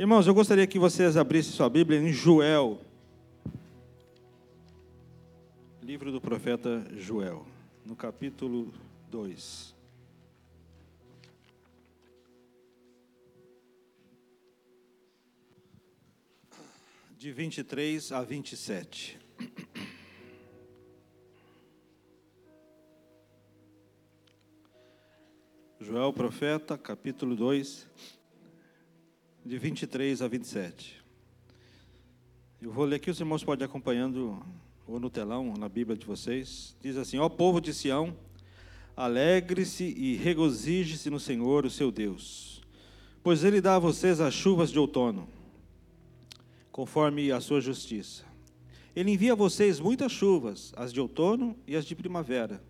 Irmãos, eu gostaria que vocês abrissem sua Bíblia em Joel. Livro do profeta Joel, no capítulo 2. De 23 a 27. Joel, profeta, capítulo 2, de 23 a 27. Eu vou ler aqui, os irmãos podem acompanhando, ou no telão, ou na Bíblia de vocês. Diz assim: Ó povo de Sião, alegre-se e regozije-se no Senhor, o seu Deus, pois Ele dá a vocês as chuvas de outono, conforme a sua justiça. Ele envia a vocês muitas chuvas, as de outono e as de primavera,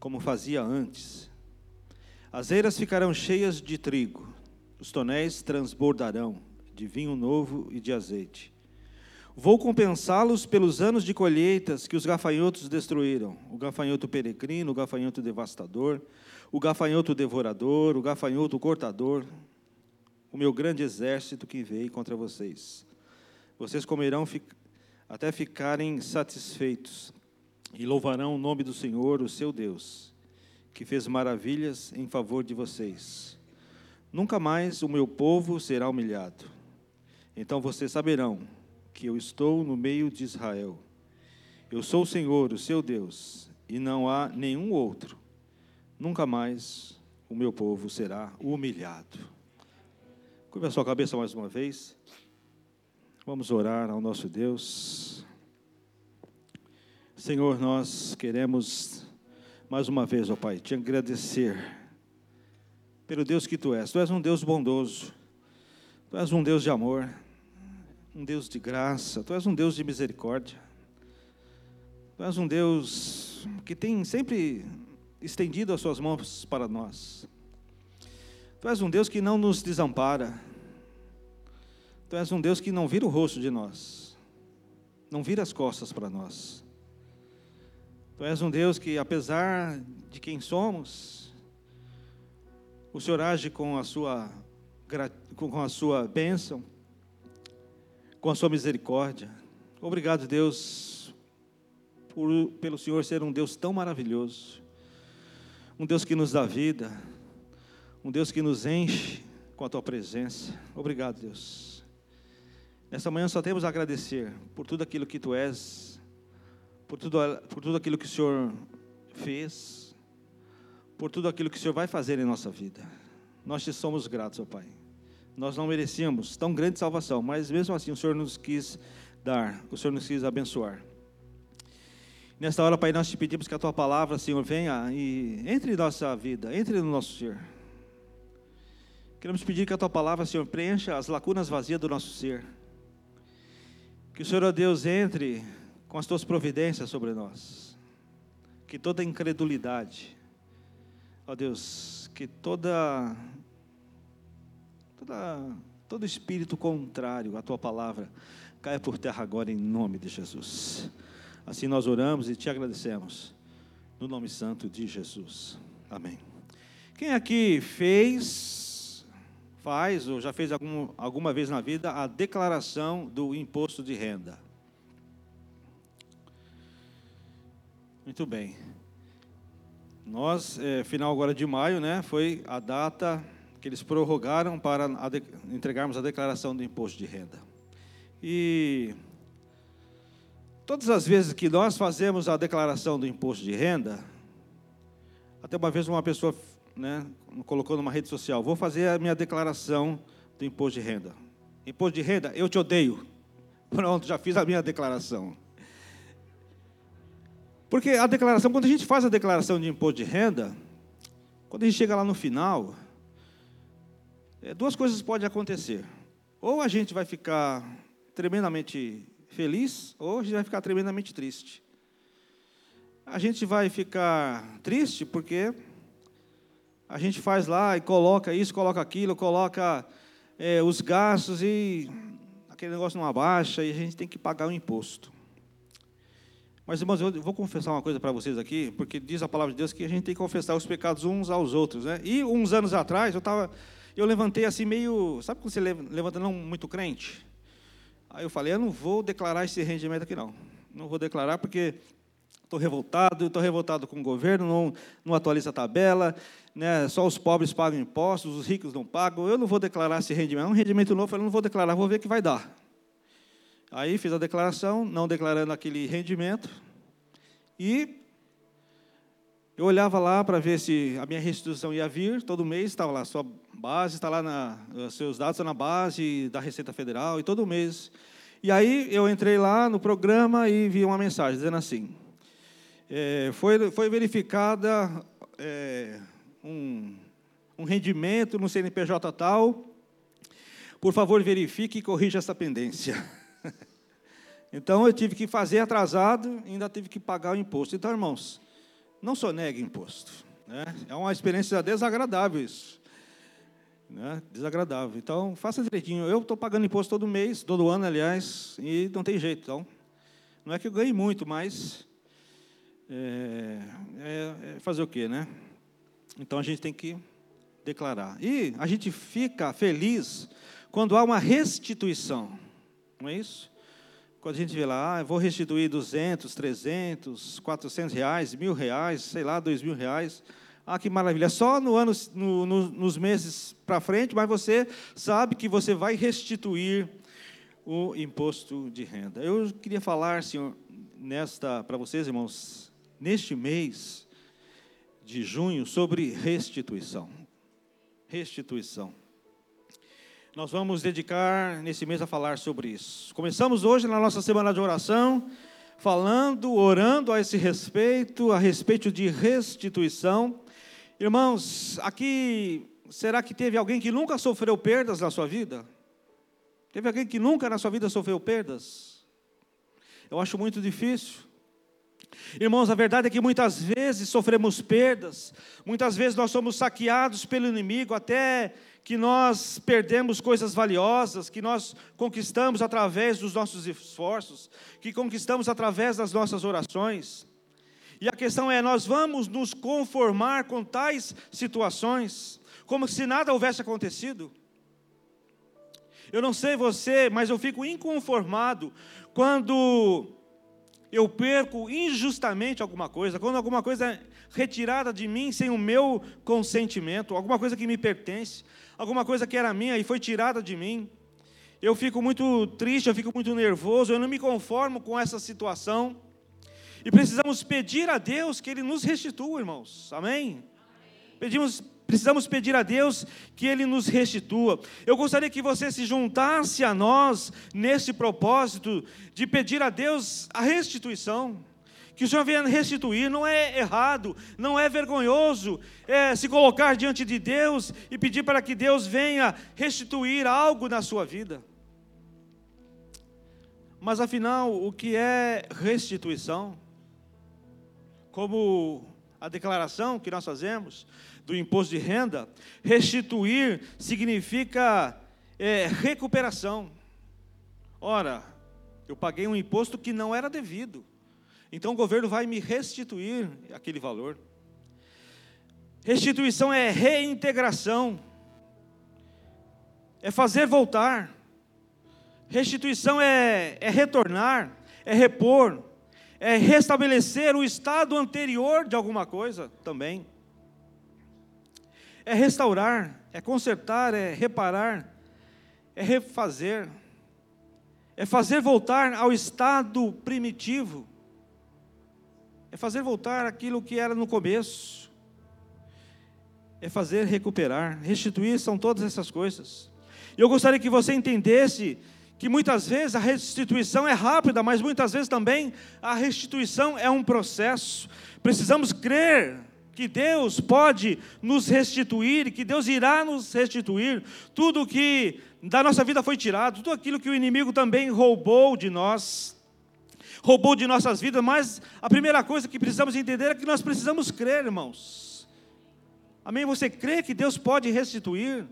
como fazia antes as eiras ficarão cheias de trigo, os tonéis transbordarão de vinho novo e de azeite. Vou compensá-los pelos anos de colheitas que os gafanhotos destruíram: o gafanhoto peregrino, o gafanhoto devastador, o gafanhoto devorador, o gafanhoto cortador, o meu grande exército que veio contra vocês. Vocês comerão até ficarem satisfeitos e louvarão o nome do Senhor, o seu Deus que fez maravilhas em favor de vocês. Nunca mais o meu povo será humilhado. Então vocês saberão que eu estou no meio de Israel. Eu sou o Senhor, o seu Deus, e não há nenhum outro. Nunca mais o meu povo será humilhado. Curva a sua cabeça mais uma vez. Vamos orar ao nosso Deus. Senhor, nós queremos mais uma vez, ó Pai, te agradecer pelo Deus que tu és. Tu és um Deus bondoso, tu és um Deus de amor, um Deus de graça, tu és um Deus de misericórdia, tu és um Deus que tem sempre estendido as suas mãos para nós. Tu és um Deus que não nos desampara. Tu és um Deus que não vira o rosto de nós, não vira as costas para nós. Tu és um Deus que, apesar de quem somos, o Senhor age com a sua, com a sua bênção, com a sua misericórdia. Obrigado, Deus, por, pelo Senhor ser um Deus tão maravilhoso, um Deus que nos dá vida, um Deus que nos enche com a tua presença. Obrigado, Deus. Nessa manhã só temos a agradecer por tudo aquilo que tu és por tudo, por tudo aquilo que o Senhor fez, por tudo aquilo que o Senhor vai fazer em nossa vida. Nós te somos gratos, ó Pai. Nós não merecíamos tão grande salvação, mas mesmo assim o Senhor nos quis dar, o Senhor nos quis abençoar. Nesta hora, Pai, nós te pedimos que a tua palavra, Senhor, venha e entre em nossa vida, entre no nosso ser. Queremos pedir que a tua palavra, Senhor, preencha as lacunas vazias do nosso ser. Que o Senhor, ó Deus, entre com as tuas providências sobre nós. Que toda incredulidade, ó Deus, que toda, toda todo espírito contrário à tua palavra caia por terra agora em nome de Jesus. Assim nós oramos e te agradecemos. No nome santo de Jesus. Amém. Quem aqui fez, faz ou já fez algum, alguma vez na vida a declaração do imposto de renda? Muito bem. Nós, é, final agora de maio, né, foi a data que eles prorrogaram para de, entregarmos a declaração do imposto de renda. E todas as vezes que nós fazemos a declaração do imposto de renda, até uma vez uma pessoa né, colocou numa rede social, vou fazer a minha declaração do imposto de renda. Imposto de renda, eu te odeio. Pronto, já fiz a minha declaração. Porque a declaração, quando a gente faz a declaração de imposto de renda, quando a gente chega lá no final, é, duas coisas podem acontecer. Ou a gente vai ficar tremendamente feliz, ou a gente vai ficar tremendamente triste. A gente vai ficar triste porque a gente faz lá e coloca isso, coloca aquilo, coloca é, os gastos e aquele negócio não abaixa e a gente tem que pagar o imposto. Mas, irmãos, eu vou confessar uma coisa para vocês aqui, porque diz a palavra de Deus que a gente tem que confessar os pecados uns aos outros. Né? E uns anos atrás, eu, tava, eu levantei assim meio, sabe quando você levanta não muito crente? Aí eu falei, eu não vou declarar esse rendimento aqui não. Não vou declarar porque estou revoltado, estou revoltado com o governo, não, não atualiza a tabela, né, só os pobres pagam impostos, os ricos não pagam, eu não vou declarar esse rendimento. É um rendimento novo, eu não vou declarar, vou ver o que vai dar. Aí fiz a declaração, não declarando aquele rendimento, e eu olhava lá para ver se a minha restituição ia vir, todo mês estava lá, sua base está lá, na, seus dados estão na base da Receita Federal, e todo mês. E aí eu entrei lá no programa e vi uma mensagem dizendo assim, é, foi, foi verificada é, um, um rendimento no CNPJ tal, por favor verifique e corrija essa pendência. então eu tive que fazer atrasado ainda tive que pagar o imposto. Então, irmãos, não sonegue imposto. Né? É uma experiência desagradável isso. Né? Desagradável. Então, faça direitinho. Eu estou pagando imposto todo mês, todo ano, aliás, e não tem jeito. Então, não é que eu ganhe muito, mas é, é, é fazer o quê, né? Então a gente tem que declarar. E a gente fica feliz quando há uma restituição, não é isso? Quando a gente vê lá, ah, vou restituir 200, 300, 400 reais, mil reais, sei lá, dois mil reais. Ah, que maravilha. Só no ano, no, no, nos meses para frente, mas você sabe que você vai restituir o imposto de renda. Eu queria falar, senhor, nesta para vocês, irmãos, neste mês de junho sobre restituição. Restituição. Nós vamos dedicar nesse mês a falar sobre isso. Começamos hoje na nossa semana de oração, falando, orando a esse respeito, a respeito de restituição. Irmãos, aqui, será que teve alguém que nunca sofreu perdas na sua vida? Teve alguém que nunca na sua vida sofreu perdas? Eu acho muito difícil. Irmãos, a verdade é que muitas vezes sofremos perdas, muitas vezes nós somos saqueados pelo inimigo, até que nós perdemos coisas valiosas, que nós conquistamos através dos nossos esforços, que conquistamos através das nossas orações. E a questão é: nós vamos nos conformar com tais situações, como se nada houvesse acontecido? Eu não sei você, mas eu fico inconformado quando eu perco injustamente alguma coisa, quando alguma coisa retirada de mim sem o meu consentimento, alguma coisa que me pertence, alguma coisa que era minha e foi tirada de mim. Eu fico muito triste, eu fico muito nervoso, eu não me conformo com essa situação. E precisamos pedir a Deus que Ele nos restitua, irmãos. Amém? Pedimos, precisamos pedir a Deus que Ele nos restitua. Eu gostaria que você se juntasse a nós nesse propósito de pedir a Deus a restituição que o Senhor venha restituir, não é errado, não é vergonhoso é se colocar diante de Deus e pedir para que Deus venha restituir algo na sua vida. Mas afinal, o que é restituição? Como a declaração que nós fazemos do imposto de renda, restituir significa é, recuperação. Ora, eu paguei um imposto que não era devido. Então o governo vai me restituir aquele valor. Restituição é reintegração, é fazer voltar. Restituição é, é retornar, é repor, é restabelecer o estado anterior de alguma coisa também. É restaurar, é consertar, é reparar, é refazer, é fazer voltar ao estado primitivo é fazer voltar aquilo que era no começo, é fazer recuperar, restituir, são todas essas coisas. E eu gostaria que você entendesse que muitas vezes a restituição é rápida, mas muitas vezes também a restituição é um processo. Precisamos crer que Deus pode nos restituir, que Deus irá nos restituir tudo que da nossa vida foi tirado, tudo aquilo que o inimigo também roubou de nós roubou de nossas vidas, mas a primeira coisa que precisamos entender é que nós precisamos crer, irmãos. Amém? Você crê que Deus pode restituir?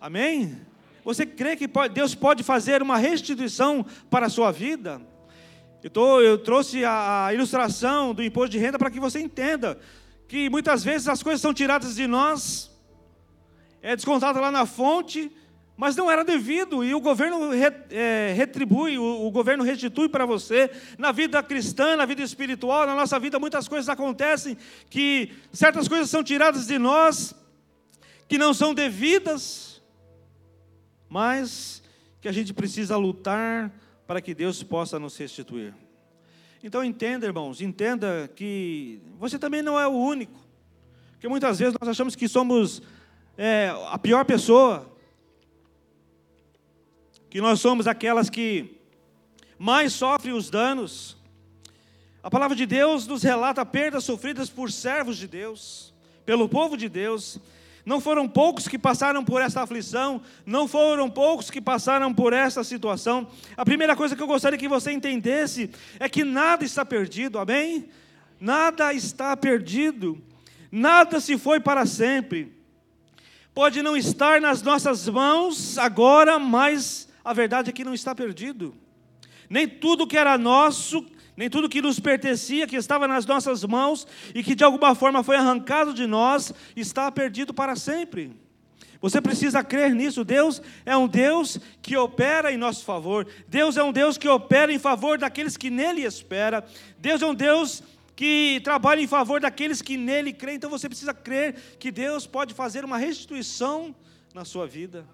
Amém? Você crê que Deus pode fazer uma restituição para a sua vida? Eu, tô, eu trouxe a, a ilustração do imposto de renda para que você entenda que muitas vezes as coisas são tiradas de nós é descontado lá na fonte, mas não era devido, e o governo é, retribui, o, governo restitui para você. Na vida cristã, na vida espiritual, na nossa vida, muitas coisas acontecem que certas coisas são tiradas de nós, que não são devidas, mas que a gente precisa lutar para que Deus possa nos restituir. Então entenda, irmãos, entenda que você também não é o único. Porque muitas vezes nós achamos que somos é, a pior pessoa, que nós somos aquelas que mais sofrem os danos. A palavra de Deus nos relata perdas sofridas por servos de Deus, pelo povo de Deus. Não foram poucos que passaram por essa aflição, não foram poucos que passaram por essa situação. A primeira coisa que eu gostaria que você entendesse é que nada está perdido, amém? Nada está perdido, nada se foi para sempre. Pode não estar nas nossas mãos agora, mas a verdade é que não está perdido. Nem tudo que era nosso, nem tudo que nos pertencia, que estava nas nossas mãos e que de alguma forma foi arrancado de nós, está perdido para sempre. Você precisa crer nisso. Deus é um Deus que opera em nosso favor. Deus é um Deus que opera em favor daqueles que nele espera. Deus é um Deus que trabalha em favor daqueles que nele creem. Então você precisa crer que Deus pode fazer uma restituição na sua vida.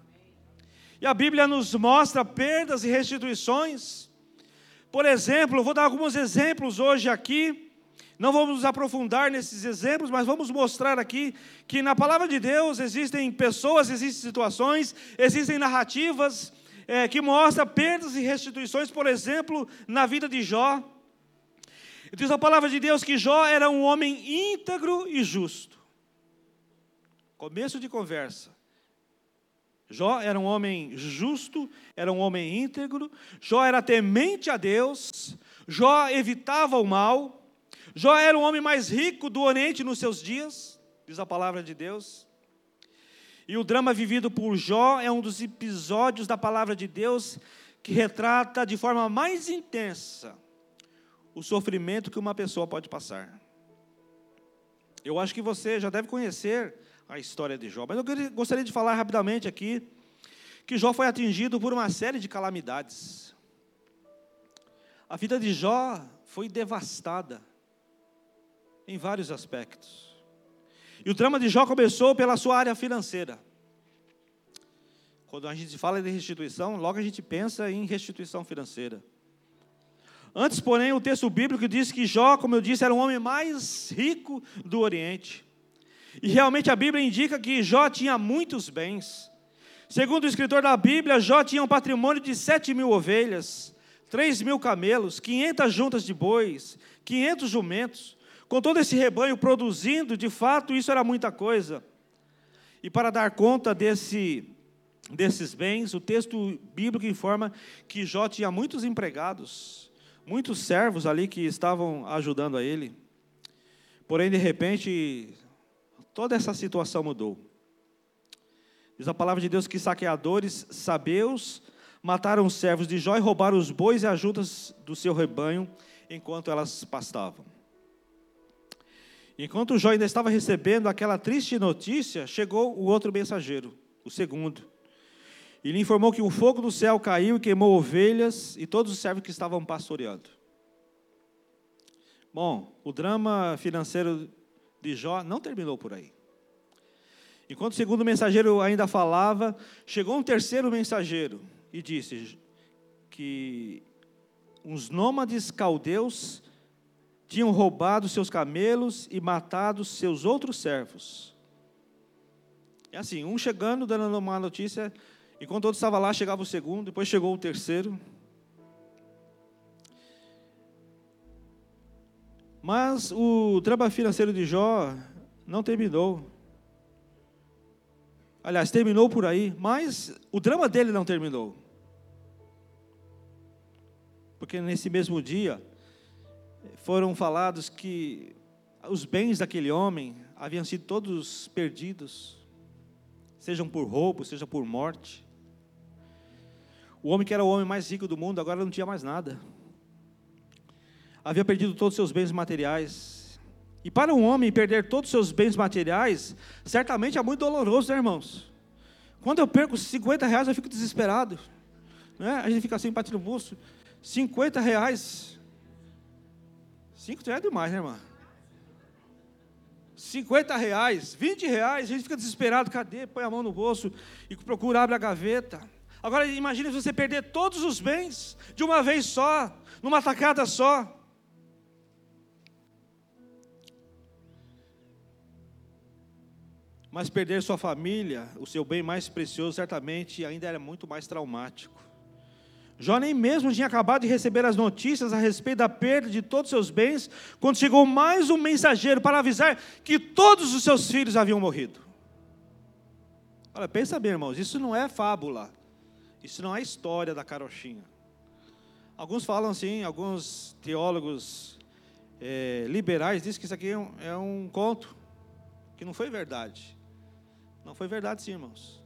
E a Bíblia nos mostra perdas e restituições. Por exemplo, vou dar alguns exemplos hoje aqui. Não vamos nos aprofundar nesses exemplos, mas vamos mostrar aqui que na palavra de Deus existem pessoas, existem situações, existem narrativas é, que mostram perdas e restituições, por exemplo, na vida de Jó. Diz a palavra de Deus que Jó era um homem íntegro e justo. Começo de conversa. Jó era um homem justo, era um homem íntegro, Jó era temente a Deus, Jó evitava o mal, Jó era o homem mais rico do Oriente nos seus dias, diz a palavra de Deus. E o drama vivido por Jó é um dos episódios da palavra de Deus que retrata de forma mais intensa o sofrimento que uma pessoa pode passar. Eu acho que você já deve conhecer a história de Jó. Mas eu gostaria de falar rapidamente aqui que Jó foi atingido por uma série de calamidades. A vida de Jó foi devastada em vários aspectos. E o drama de Jó começou pela sua área financeira. Quando a gente fala de restituição, logo a gente pensa em restituição financeira. Antes, porém, o texto bíblico diz que Jó, como eu disse, era o homem mais rico do Oriente. E realmente a Bíblia indica que Jó tinha muitos bens. Segundo o escritor da Bíblia, Jó tinha um patrimônio de sete mil ovelhas, três mil camelos, quinhentas juntas de bois, quinhentos jumentos. Com todo esse rebanho produzindo, de fato, isso era muita coisa. E para dar conta desse, desses bens, o texto bíblico informa que Jó tinha muitos empregados, muitos servos ali que estavam ajudando a ele. Porém, de repente, Toda essa situação mudou. Diz a palavra de Deus que saqueadores sabeus mataram os servos de Jó e roubaram os bois e as juntas do seu rebanho enquanto elas pastavam. Enquanto Jó ainda estava recebendo aquela triste notícia, chegou o outro mensageiro, o segundo. E lhe informou que um fogo do céu caiu e queimou ovelhas e todos os servos que estavam pastoreando. Bom, o drama financeiro de Jó não terminou por aí. Enquanto o segundo mensageiro ainda falava, chegou um terceiro mensageiro e disse que uns nômades caldeus tinham roubado seus camelos e matado seus outros servos. É assim, um chegando, dando uma notícia, enquanto outro estava lá, chegava o segundo, depois chegou o terceiro. Mas o drama financeiro de Jó não terminou. Aliás, terminou por aí, mas o drama dele não terminou. Porque nesse mesmo dia foram falados que os bens daquele homem haviam sido todos perdidos, sejam por roubo, seja por morte. O homem que era o homem mais rico do mundo agora não tinha mais nada havia perdido todos os seus bens materiais. E para um homem perder todos os seus bens materiais, certamente é muito doloroso, né, irmãos? Quando eu perco 50 reais, eu fico desesperado. Né? A gente fica assim, bate no bolso. 50 reais. 5 reais é demais, né, irmã? 50 reais, 20 reais, a gente fica desesperado, cadê? Põe a mão no bolso e procura, abre a gaveta. Agora imagine você perder todos os bens de uma vez só, numa tacada só. Mas perder sua família, o seu bem mais precioso, certamente ainda era muito mais traumático. Jó nem mesmo tinha acabado de receber as notícias a respeito da perda de todos os seus bens, quando chegou mais um mensageiro para avisar que todos os seus filhos haviam morrido. Olha, pensa bem, irmãos, isso não é fábula, isso não é história da carochinha. Alguns falam assim, alguns teólogos é, liberais dizem que isso aqui é um, é um conto, que não foi verdade. Não foi verdade, sim, irmãos.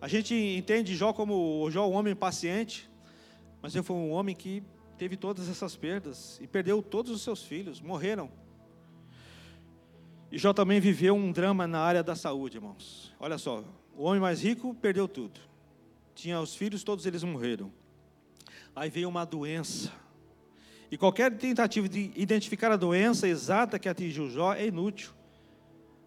A gente entende Jó como Jó, um homem paciente, mas ele foi um homem que teve todas essas perdas e perdeu todos os seus filhos, morreram. E Jó também viveu um drama na área da saúde, irmãos. Olha só, o homem mais rico perdeu tudo. Tinha os filhos, todos eles morreram. Aí veio uma doença. E qualquer tentativa de identificar a doença exata que atingiu Jó é inútil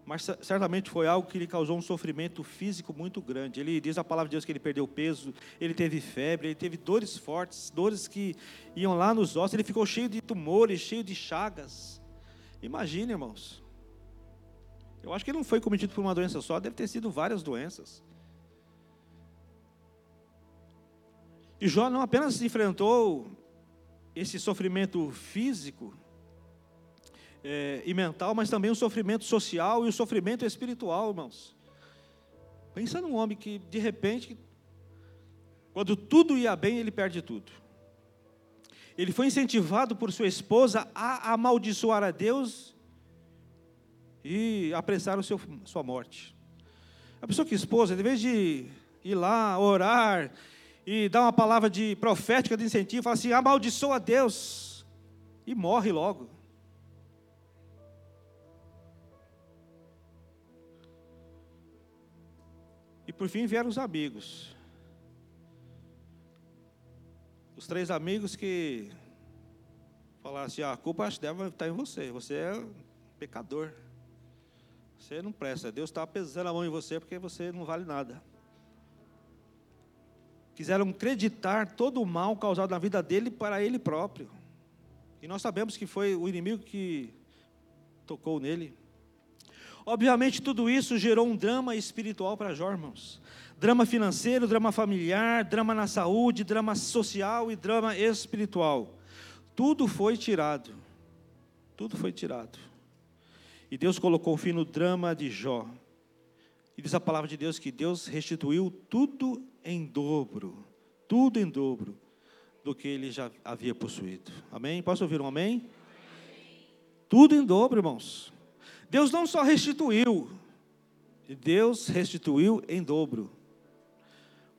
mas certamente foi algo que lhe causou um sofrimento físico muito grande. Ele diz a palavra de Deus que ele perdeu peso, ele teve febre, ele teve dores fortes, dores que iam lá nos ossos, ele ficou cheio de tumores, cheio de chagas. Imagine, irmãos. Eu acho que ele não foi cometido por uma doença só, deve ter sido várias doenças. E Jó não apenas enfrentou esse sofrimento físico, é, e mental, mas também o sofrimento social e o sofrimento espiritual, irmãos. Pensa num homem que, de repente, quando tudo ia bem, ele perde tudo. Ele foi incentivado por sua esposa a amaldiçoar a Deus e apressar seu, sua morte. A pessoa que esposa, em vez de ir lá orar e dar uma palavra de profética de incentivo, fala assim: amaldiçoa a Deus e morre logo. Por fim vieram os amigos. Os três amigos que falaram assim: ah, a culpa deve estar em você, você é pecador. Você não presta, Deus está pesando a mão em você porque você não vale nada. Quiseram acreditar todo o mal causado na vida dele para ele próprio. E nós sabemos que foi o inimigo que tocou nele. Obviamente, tudo isso gerou um drama espiritual para Jó, irmãos. Drama financeiro, drama familiar, drama na saúde, drama social e drama espiritual. Tudo foi tirado. Tudo foi tirado. E Deus colocou fim no drama de Jó. E diz a palavra de Deus que Deus restituiu tudo em dobro. Tudo em dobro do que ele já havia possuído. Amém? Posso ouvir um amém? amém. Tudo em dobro, irmãos. Deus não só restituiu, Deus restituiu em dobro.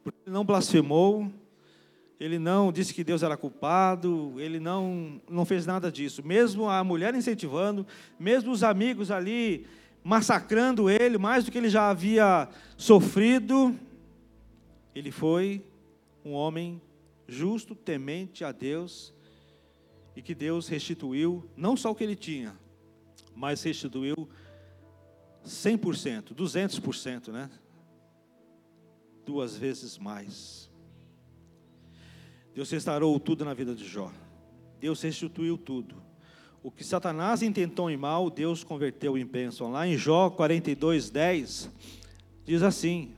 Ele não blasfemou, ele não disse que Deus era culpado, ele não, não fez nada disso. Mesmo a mulher incentivando, mesmo os amigos ali massacrando ele, mais do que ele já havia sofrido, ele foi um homem justo, temente a Deus, e que Deus restituiu não só o que ele tinha, mas restituiu 100%, 200%, né? Duas vezes mais. Deus restaurou tudo na vida de Jó. Deus restituiu tudo. O que Satanás intentou em mal, Deus converteu em bênção. Lá em Jó 42, 10, diz assim: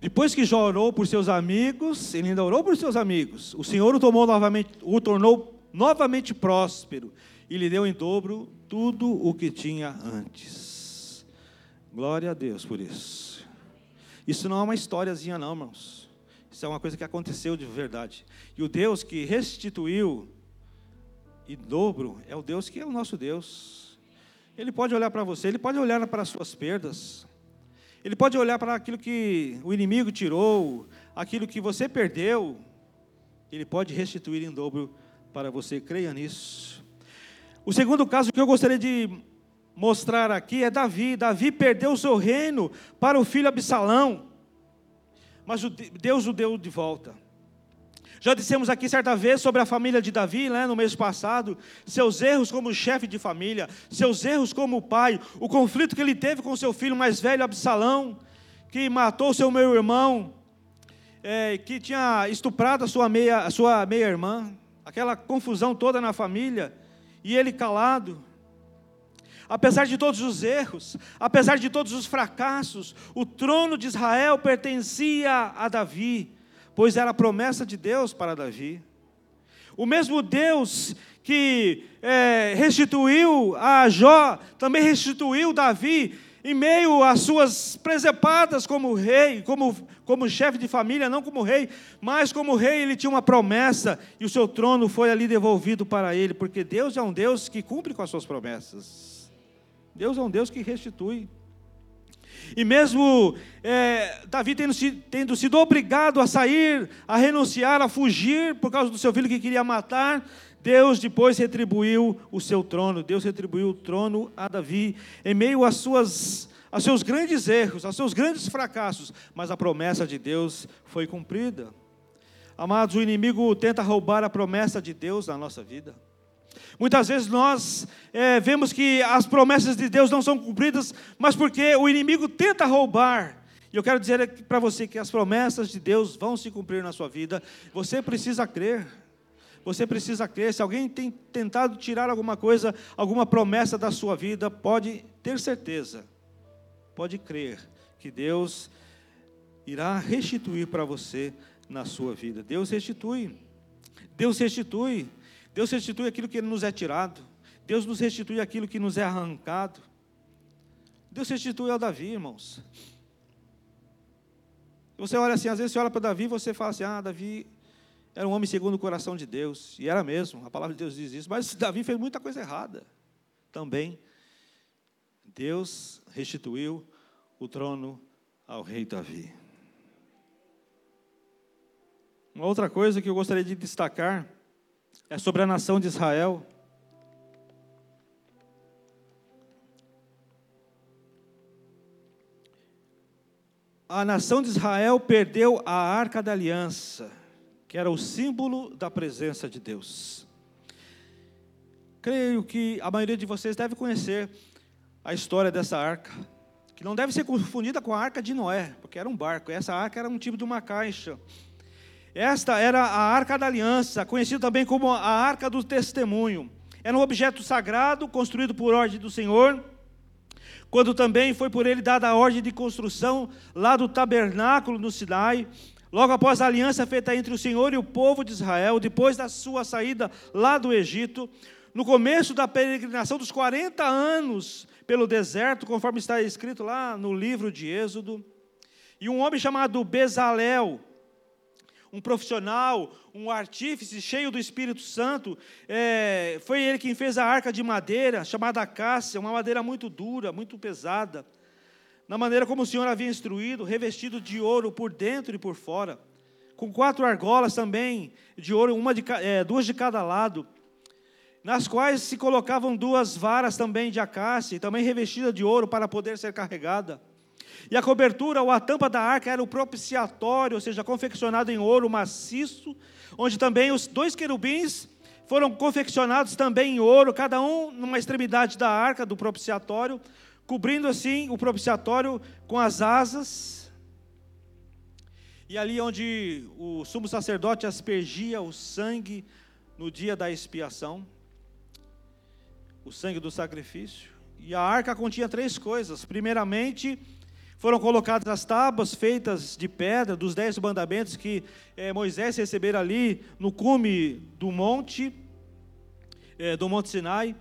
Depois que Jó orou por seus amigos, ele ainda orou por seus amigos, o Senhor o tomou novamente, o tornou novamente próspero e lhe deu em dobro tudo o que tinha antes. Glória a Deus por isso. Isso não é uma historiazinha, não, irmãos. Isso é uma coisa que aconteceu de verdade. E o Deus que restituiu em dobro é o Deus que é o nosso Deus. Ele pode olhar para você, ele pode olhar para as suas perdas, ele pode olhar para aquilo que o inimigo tirou, aquilo que você perdeu, ele pode restituir em dobro para você. Creia nisso. O segundo caso que eu gostaria de mostrar aqui é Davi. Davi perdeu o seu reino para o filho Absalão, mas Deus o deu de volta. Já dissemos aqui certa vez sobre a família de Davi, né, no mês passado, seus erros como chefe de família, seus erros como pai, o conflito que ele teve com seu filho mais velho, Absalão, que matou seu meu irmão, é, que tinha estuprado a sua meia, a sua meia aquela confusão toda na família, e ele calado. Apesar de todos os erros, apesar de todos os fracassos, o trono de Israel pertencia a Davi pois era a promessa de Deus para Davi. O mesmo Deus que é, restituiu a Jó, também restituiu Davi em meio às suas presepadas como rei, como, como chefe de família, não como rei, mas como rei ele tinha uma promessa e o seu trono foi ali devolvido para ele, porque Deus é um Deus que cumpre com as suas promessas. Deus é um Deus que restitui. E mesmo é, Davi tendo, tendo sido obrigado a sair, a renunciar, a fugir por causa do seu filho que queria matar, Deus depois retribuiu o seu trono. Deus retribuiu o trono a Davi em meio às suas aos seus grandes erros, aos seus grandes fracassos, mas a promessa de Deus foi cumprida. Amados, o inimigo tenta roubar a promessa de Deus na nossa vida. Muitas vezes nós é, vemos que as promessas de Deus não são cumpridas, mas porque o inimigo tenta roubar. E eu quero dizer para você que as promessas de Deus vão se cumprir na sua vida. Você precisa crer. Você precisa crer. Se alguém tem tentado tirar alguma coisa, alguma promessa da sua vida, pode ter certeza, pode crer que Deus irá restituir para você na sua vida. Deus restitui. Deus restitui. Deus restitui aquilo que nos é tirado. Deus nos restitui aquilo que nos é arrancado. Deus restitui ao Davi, irmãos. Você olha assim, às vezes você olha para Davi e você fala assim: ah, Davi era um homem segundo o coração de Deus. E era mesmo, a palavra de Deus diz isso. Mas Davi fez muita coisa errada também. Deus restituiu o trono ao rei Davi. Uma outra coisa que eu gostaria de destacar é sobre a nação de Israel. A nação de Israel perdeu a arca da aliança, que era o símbolo da presença de Deus. Creio que a maioria de vocês deve conhecer a história dessa arca, que não deve ser confundida com a arca de Noé, porque era um barco. Essa arca era um tipo de uma caixa esta era a Arca da Aliança, conhecida também como a Arca do Testemunho. Era um objeto sagrado, construído por ordem do Senhor, quando também foi por ele dada a ordem de construção lá do tabernáculo no Sinai, logo após a aliança feita entre o Senhor e o povo de Israel, depois da sua saída lá do Egito, no começo da peregrinação dos 40 anos pelo deserto, conforme está escrito lá no livro de Êxodo, e um homem chamado Bezalel, um profissional, um artífice cheio do Espírito Santo. É, foi ele quem fez a arca de madeira, chamada cássia, uma madeira muito dura, muito pesada. Na maneira como o Senhor havia instruído, revestido de ouro por dentro e por fora, com quatro argolas também de ouro, uma de, é, duas de cada lado, nas quais se colocavam duas varas também de acácia, também revestida de ouro para poder ser carregada. E a cobertura ou a tampa da arca era o propiciatório, ou seja, confeccionado em ouro maciço, onde também os dois querubins foram confeccionados também em ouro, cada um numa extremidade da arca do propiciatório, cobrindo assim o propiciatório com as asas. E ali onde o sumo sacerdote aspergia o sangue no dia da expiação, o sangue do sacrifício. E a arca continha três coisas. Primeiramente, foram colocadas as tábuas feitas de pedra dos dez mandamentos que é, Moisés recebera ali no cume do monte, é, do Monte Sinai.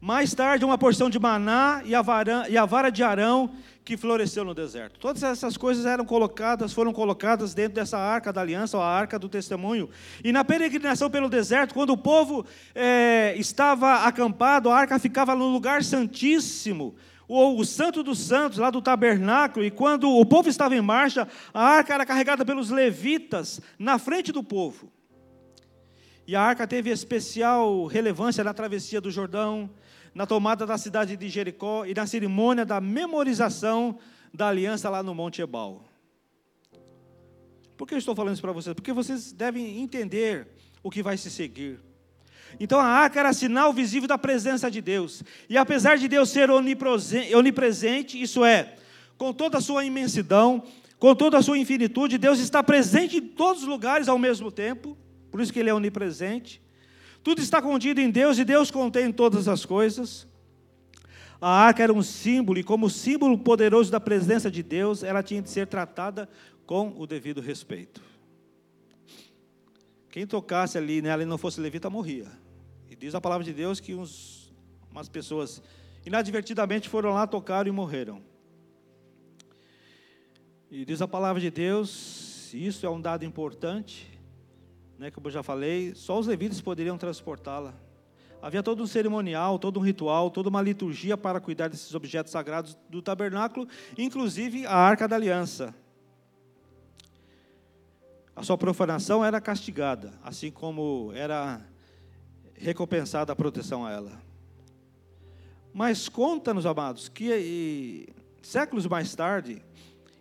Mais tarde, uma porção de maná e a, vara, e a vara de Arão que floresceu no deserto. Todas essas coisas eram colocadas, foram colocadas dentro dessa arca da aliança, ou a arca do testemunho. E na peregrinação pelo deserto, quando o povo é, estava acampado, a arca ficava no lugar santíssimo, o, o Santo dos Santos, lá do tabernáculo, e quando o povo estava em marcha, a arca era carregada pelos levitas na frente do povo. E a arca teve especial relevância na travessia do Jordão, na tomada da cidade de Jericó e na cerimônia da memorização da aliança lá no Monte Ebal. Por que eu estou falando isso para vocês? Porque vocês devem entender o que vai se seguir. Então a arca era sinal visível da presença de Deus. E apesar de Deus ser onipresente, isso é, com toda a sua imensidão, com toda a sua infinitude, Deus está presente em todos os lugares ao mesmo tempo, por isso que Ele é onipresente. Tudo está contido em Deus e Deus contém todas as coisas. A arca era um símbolo, e como símbolo poderoso da presença de Deus, ela tinha de ser tratada com o devido respeito. Quem tocasse ali nela e não fosse levita morria. E diz a palavra de Deus que uns, umas pessoas inadvertidamente foram lá, tocaram e morreram. E diz a palavra de Deus, isso é um dado importante, né, como eu já falei, só os levitas poderiam transportá-la. Havia todo um cerimonial, todo um ritual, toda uma liturgia para cuidar desses objetos sagrados do tabernáculo, inclusive a arca da aliança. A sua profanação era castigada, assim como era recompensada a proteção a ela. Mas conta-nos, amados, que séculos mais tarde,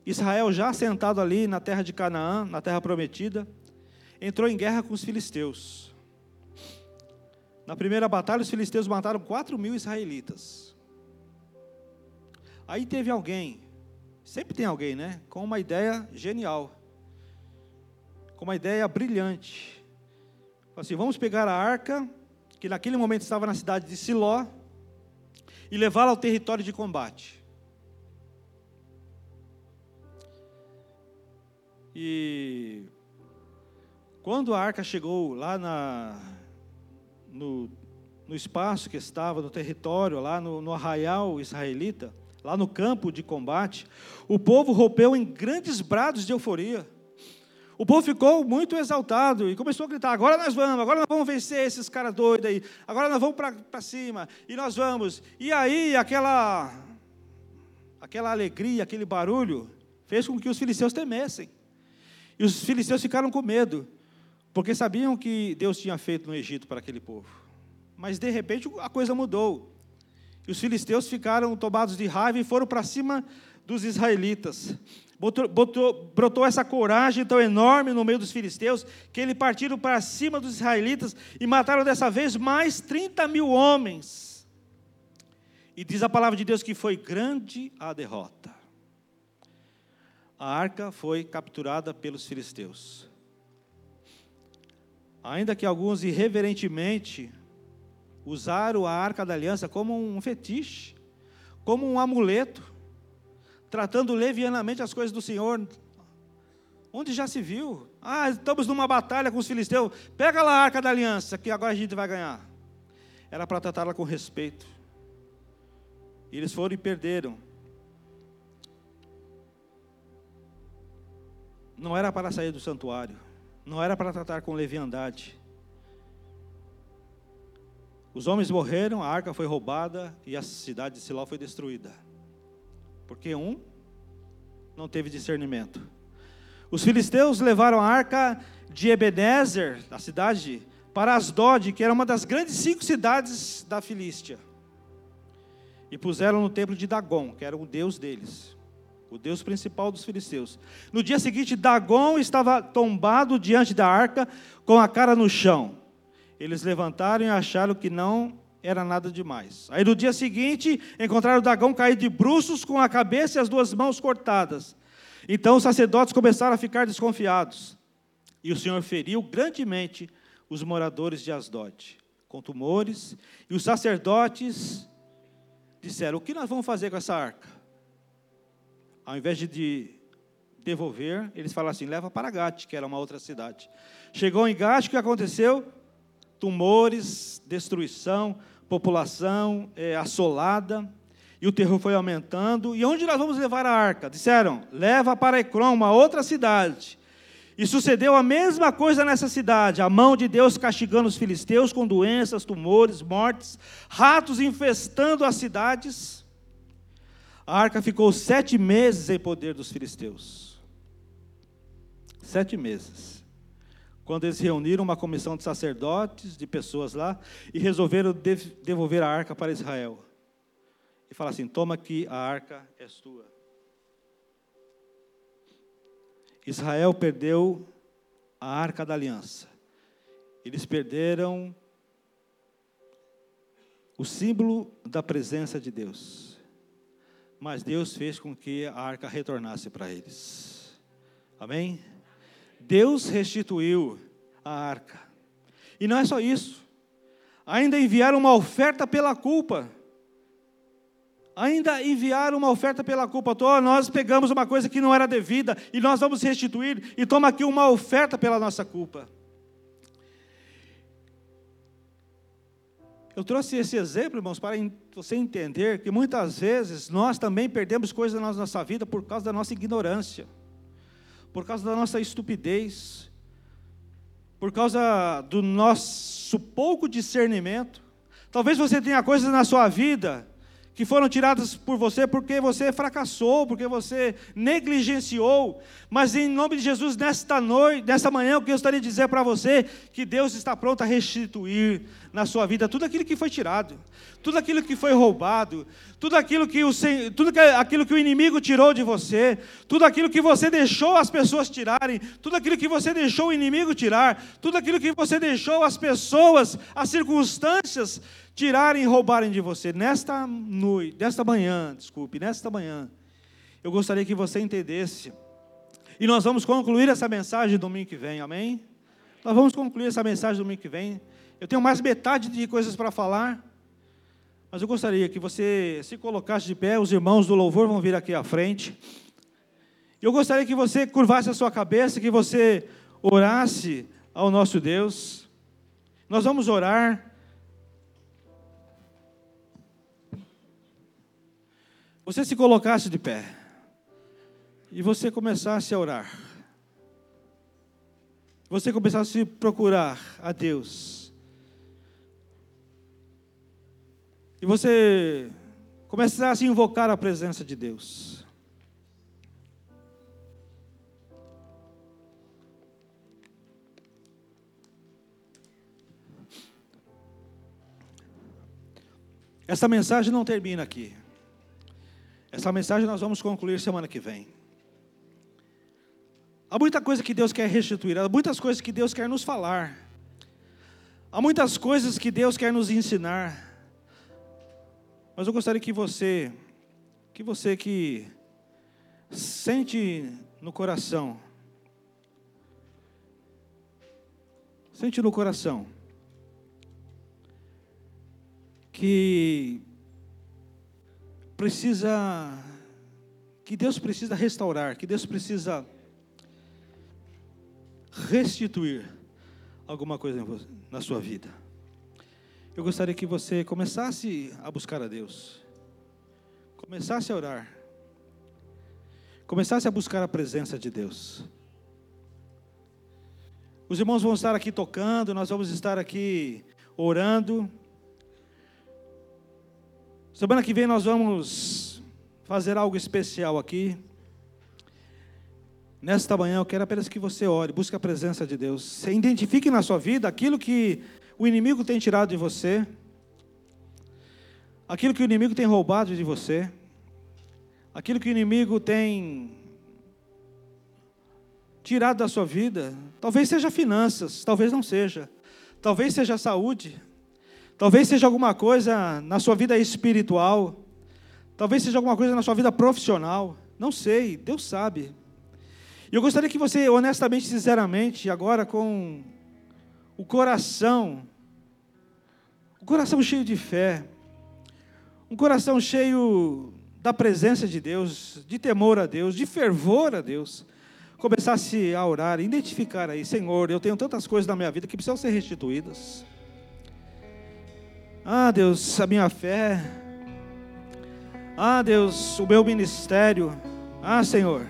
Israel, já sentado ali na terra de Canaã, na terra prometida, entrou em guerra com os filisteus. Na primeira batalha, os filisteus mataram 4 mil israelitas. Aí teve alguém, sempre tem alguém, né? Com uma ideia genial com uma ideia brilhante. Assim, vamos pegar a arca, que naquele momento estava na cidade de Siló, e levá-la ao território de combate. E quando a arca chegou lá na, no, no espaço que estava, no território, lá no, no arraial israelita, lá no campo de combate, o povo rompeu em grandes brados de euforia. O povo ficou muito exaltado e começou a gritar: agora nós vamos, agora nós vamos vencer esses caras doidos aí, agora nós vamos para cima, e nós vamos. E aí, aquela, aquela alegria, aquele barulho, fez com que os filisteus temessem. E os filisteus ficaram com medo, porque sabiam que Deus tinha feito no Egito para aquele povo. Mas de repente a coisa mudou. E os filisteus ficaram tomados de raiva e foram para cima dos israelitas. Botou, botou, brotou essa coragem tão enorme no meio dos filisteus, que eles partiram para cima dos israelitas e mataram dessa vez mais 30 mil homens. E diz a palavra de Deus que foi grande a derrota. A arca foi capturada pelos filisteus. Ainda que alguns irreverentemente usaram a arca da aliança como um fetiche, como um amuleto, tratando levianamente as coisas do Senhor. Onde já se viu? Ah, estamos numa batalha com os filisteus. Pega lá a arca da aliança, que agora a gente vai ganhar. Era para tratá-la com respeito. Eles foram e perderam. Não era para sair do santuário. Não era para tratar com leviandade. Os homens morreram, a arca foi roubada e a cidade de Siló foi destruída. Porque um não teve discernimento. Os filisteus levaram a arca de Ebenezer, da cidade, para Asdod, que era uma das grandes cinco cidades da Filístia. E puseram no templo de Dagon, que era o deus deles, o deus principal dos filisteus. No dia seguinte, Dagon estava tombado diante da arca, com a cara no chão. Eles levantaram e acharam que não era nada demais. Aí no dia seguinte, encontraram o dragão caído de bruços com a cabeça e as duas mãos cortadas. Então os sacerdotes começaram a ficar desconfiados. E o Senhor feriu grandemente os moradores de Asdod, com tumores, e os sacerdotes disseram: O que nós vamos fazer com essa arca? Ao invés de devolver, eles falaram assim: leva para Gate, que era uma outra cidade. Chegou em Gate, o que aconteceu? Tumores, destruição, população é, assolada, e o terror foi aumentando. E onde nós vamos levar a arca? Disseram: leva para Ecrom, uma outra cidade. E sucedeu a mesma coisa nessa cidade, a mão de Deus castigando os filisteus com doenças, tumores, mortes, ratos infestando as cidades. A arca ficou sete meses em poder dos filisteus. Sete meses. quando eles reuniram uma comissão de sacerdotes, de pessoas lá, e resolveram devolver a arca para Israel. E falar assim: toma aqui, a arca é tua. Israel perdeu a arca da aliança. Eles perderam o símbolo da presença de Deus. Mas Deus fez com que a arca retornasse para eles. Amém? Deus restituiu a arca. E não é só isso. Ainda enviaram uma oferta pela culpa. Ainda enviaram uma oferta pela culpa. Oh, nós pegamos uma coisa que não era devida e nós vamos restituir e toma aqui uma oferta pela nossa culpa. Eu trouxe esse exemplo, irmãos, para você entender que muitas vezes nós também perdemos coisas na nossa vida por causa da nossa ignorância por causa da nossa estupidez, por causa do nosso pouco discernimento. Talvez você tenha coisas na sua vida que foram tiradas por você porque você fracassou, porque você negligenciou. Mas em nome de Jesus, nesta noite, nesta manhã, o que eu gostaria de dizer para você que Deus está pronto a restituir na sua vida tudo aquilo que foi tirado, tudo aquilo que foi roubado, tudo aquilo que o tudo aquilo que o inimigo tirou de você, tudo aquilo que você deixou as pessoas tirarem, tudo aquilo que você deixou o inimigo tirar, tudo aquilo que você deixou as pessoas, as circunstâncias tirarem e roubarem de você. Nesta noite, nesta manhã, desculpe, nesta manhã, eu gostaria que você entendesse. E nós vamos concluir essa mensagem domingo que vem, amém? Nós vamos concluir essa mensagem domingo que vem. Eu tenho mais metade de coisas para falar, mas eu gostaria que você se colocasse de pé, os irmãos do louvor vão vir aqui à frente. Eu gostaria que você curvasse a sua cabeça, que você orasse ao nosso Deus. Nós vamos orar. você se colocasse de pé e você começasse a orar, você começasse a procurar a Deus, e você começasse a invocar a presença de Deus. Essa mensagem não termina aqui. Essa mensagem nós vamos concluir semana que vem. Há muita coisa que Deus quer restituir, há muitas coisas que Deus quer nos falar, há muitas coisas que Deus quer nos ensinar. Mas eu gostaria que você, que você que sente no coração, sente no coração, que precisa, que Deus precisa restaurar, que Deus precisa restituir alguma coisa na sua vida. Eu gostaria que você começasse a buscar a Deus, começasse a orar, começasse a buscar a presença de Deus. Os irmãos vão estar aqui tocando, nós vamos estar aqui orando. Semana que vem nós vamos fazer algo especial aqui. Nesta manhã eu quero apenas que você ore, busque a presença de Deus. Você identifique na sua vida aquilo que o inimigo tem tirado de você, aquilo que o inimigo tem roubado de você, aquilo que o inimigo tem tirado da sua vida. Talvez seja finanças, talvez não seja. Talvez seja saúde, Talvez seja alguma coisa na sua vida espiritual. Talvez seja alguma coisa na sua vida profissional. Não sei, Deus sabe. E eu gostaria que você, honestamente, sinceramente, agora com o coração, o coração cheio de fé, um coração cheio da presença de Deus, de temor a Deus, de fervor a Deus, começasse a orar, identificar aí, Senhor, eu tenho tantas coisas na minha vida que precisam ser restituídas. Ah, Deus, a minha fé. Ah, Deus, o meu ministério. Ah, Senhor.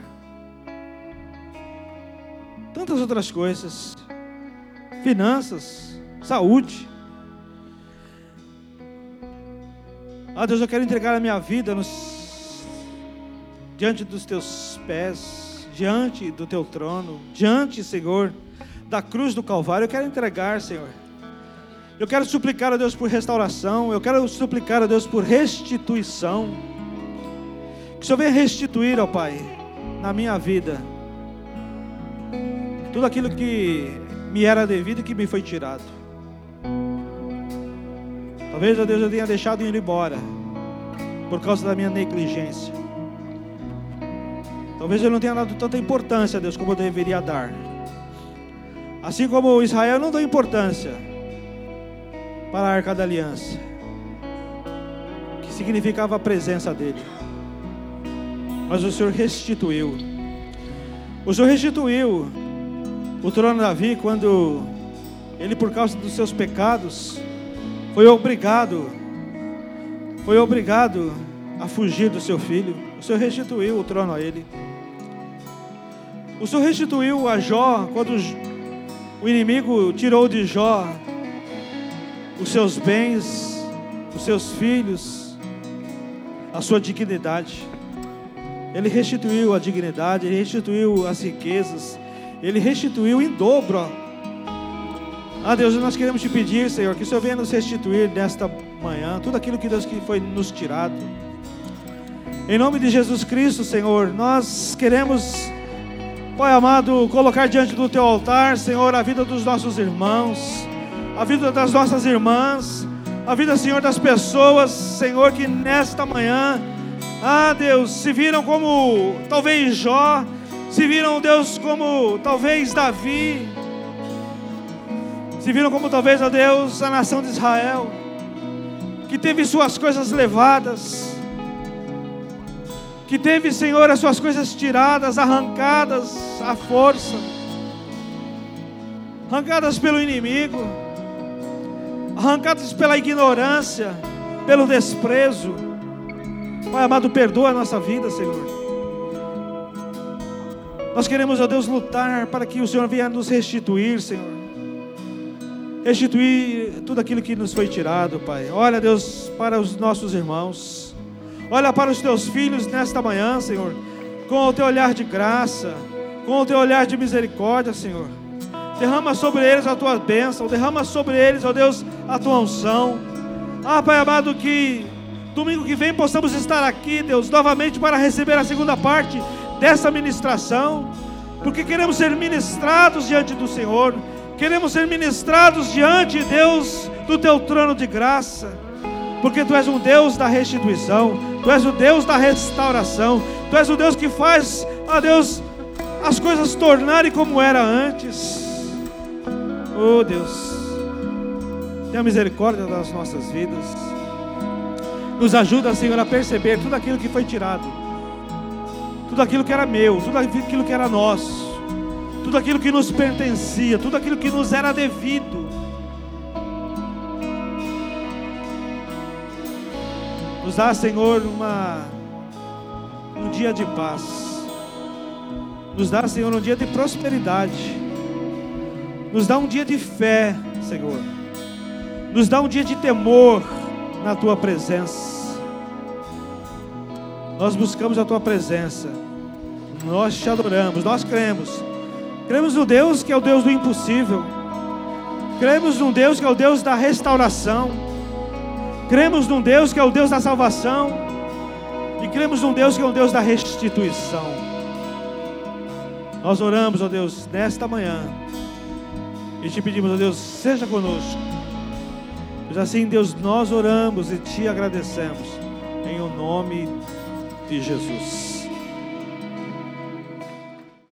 Tantas outras coisas. Finanças, saúde. Ah, Deus, eu quero entregar a minha vida nos... diante dos teus pés, diante do teu trono, diante, Senhor, da cruz do Calvário, eu quero entregar, Senhor. Eu quero suplicar a Deus por restauração, eu quero suplicar a Deus por restituição. Que o Senhor venha restituir, ó Pai, na minha vida, tudo aquilo que me era devido e que me foi tirado. Talvez, ó Deus, eu tenha deixado ir embora por causa da minha negligência. Talvez eu não tenha dado tanta importância a Deus como eu deveria dar. Assim como Israel não deu importância para a arca da aliança, que significava a presença dele. Mas o Senhor restituiu. O Senhor restituiu o trono Davi quando ele, por causa dos seus pecados, foi obrigado, foi obrigado a fugir do seu filho. O Senhor restituiu o trono a ele. O Senhor restituiu a Jó quando o inimigo tirou de Jó os seus bens, os seus filhos, a sua dignidade. Ele restituiu a dignidade, ele restituiu as riquezas, ele restituiu em dobro. Ah, Deus, nós queremos te pedir, Senhor, que o Senhor venha nos restituir nesta manhã tudo aquilo que Deus que foi nos tirado. Em nome de Jesus Cristo, Senhor, nós queremos Pai amado, colocar diante do teu altar, Senhor, a vida dos nossos irmãos, a vida das nossas irmãs, a vida, Senhor, das pessoas, Senhor, que nesta manhã, ah, Deus, se viram como talvez Jó, se viram, Deus, como talvez Davi, se viram como talvez, ó Deus, a nação de Israel, que teve suas coisas levadas, que teve, Senhor, as suas coisas tiradas, arrancadas à força, arrancadas pelo inimigo, arrancadas pela ignorância, pelo desprezo. Pai amado, perdoa a nossa vida, Senhor. Nós queremos, ó Deus, lutar para que o Senhor venha nos restituir, Senhor. Restituir tudo aquilo que nos foi tirado, Pai. Olha, Deus, para os nossos irmãos. Olha para os teus filhos nesta manhã, Senhor, com o teu olhar de graça, com o teu olhar de misericórdia, Senhor. Derrama sobre eles a tua bênção, derrama sobre eles, ó Deus, a tua unção. Ah, Pai amado, que domingo que vem possamos estar aqui, Deus, novamente para receber a segunda parte dessa ministração, porque queremos ser ministrados diante do Senhor, queremos ser ministrados diante, Deus, do teu trono de graça porque tu és um Deus da restituição, tu és o Deus da restauração, tu és o Deus que faz, ó Deus, as coisas tornarem como era antes. Oh Deus, tenha misericórdia das nossas vidas. Nos ajuda, Senhor, a perceber tudo aquilo que foi tirado, tudo aquilo que era meu, tudo aquilo que era nosso, tudo aquilo que nos pertencia, tudo aquilo que nos era devido. Nos dá, Senhor, uma, um dia de paz. Nos dá, Senhor, um dia de prosperidade. Nos dá um dia de fé, Senhor. Nos dá um dia de temor na tua presença. Nós buscamos a tua presença. Nós te adoramos, nós cremos. Cremos no Deus que é o Deus do impossível. Cremos no Deus que é o Deus da restauração. Cremos num Deus que é o Deus da salvação. E cremos num Deus que é o Deus da restituição. Nós oramos, ó Deus, nesta manhã. E te pedimos, ó Deus, seja conosco. Pois assim, Deus, nós oramos e te agradecemos. Em o nome de Jesus.